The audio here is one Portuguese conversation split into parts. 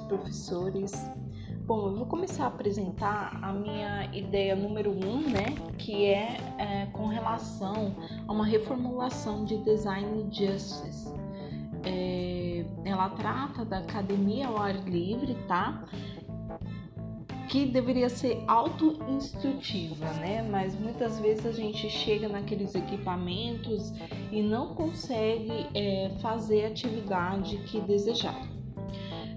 professores. Bom, eu vou começar a apresentar a minha ideia número um, né, que é, é com relação a uma reformulação de design justice. É, ela trata da academia ao ar livre, tá? que deveria ser auto-instrutiva, né? Mas muitas vezes a gente chega naqueles equipamentos e não consegue é, fazer a atividade que desejava.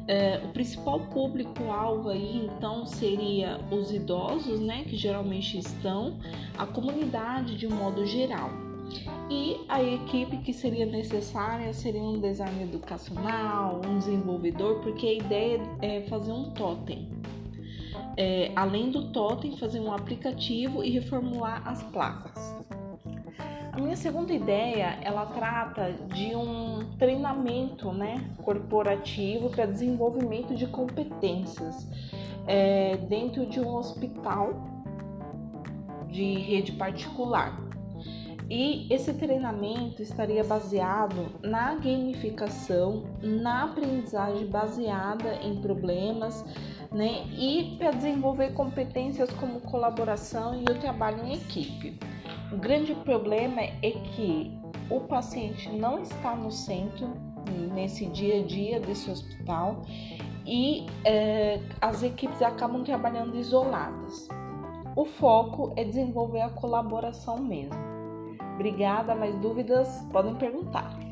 É, o principal público-alvo aí então seria os idosos, né, que geralmente estão, a comunidade de um modo geral. E a equipe que seria necessária seria um design educacional, um desenvolvedor, porque a ideia é fazer um totem é, além do totem, fazer um aplicativo e reformular as placas. A minha segunda ideia, ela trata de um treinamento né, corporativo para desenvolvimento de competências é, dentro de um hospital de rede particular. E esse treinamento estaria baseado na gamificação, na aprendizagem baseada em problemas, né? E para desenvolver competências como colaboração e o trabalho em equipe. O grande problema é que o paciente não está no centro nesse dia a dia desse hospital e é, as equipes acabam trabalhando isoladas. O foco é desenvolver a colaboração mesmo. Obrigada, mais dúvidas podem perguntar.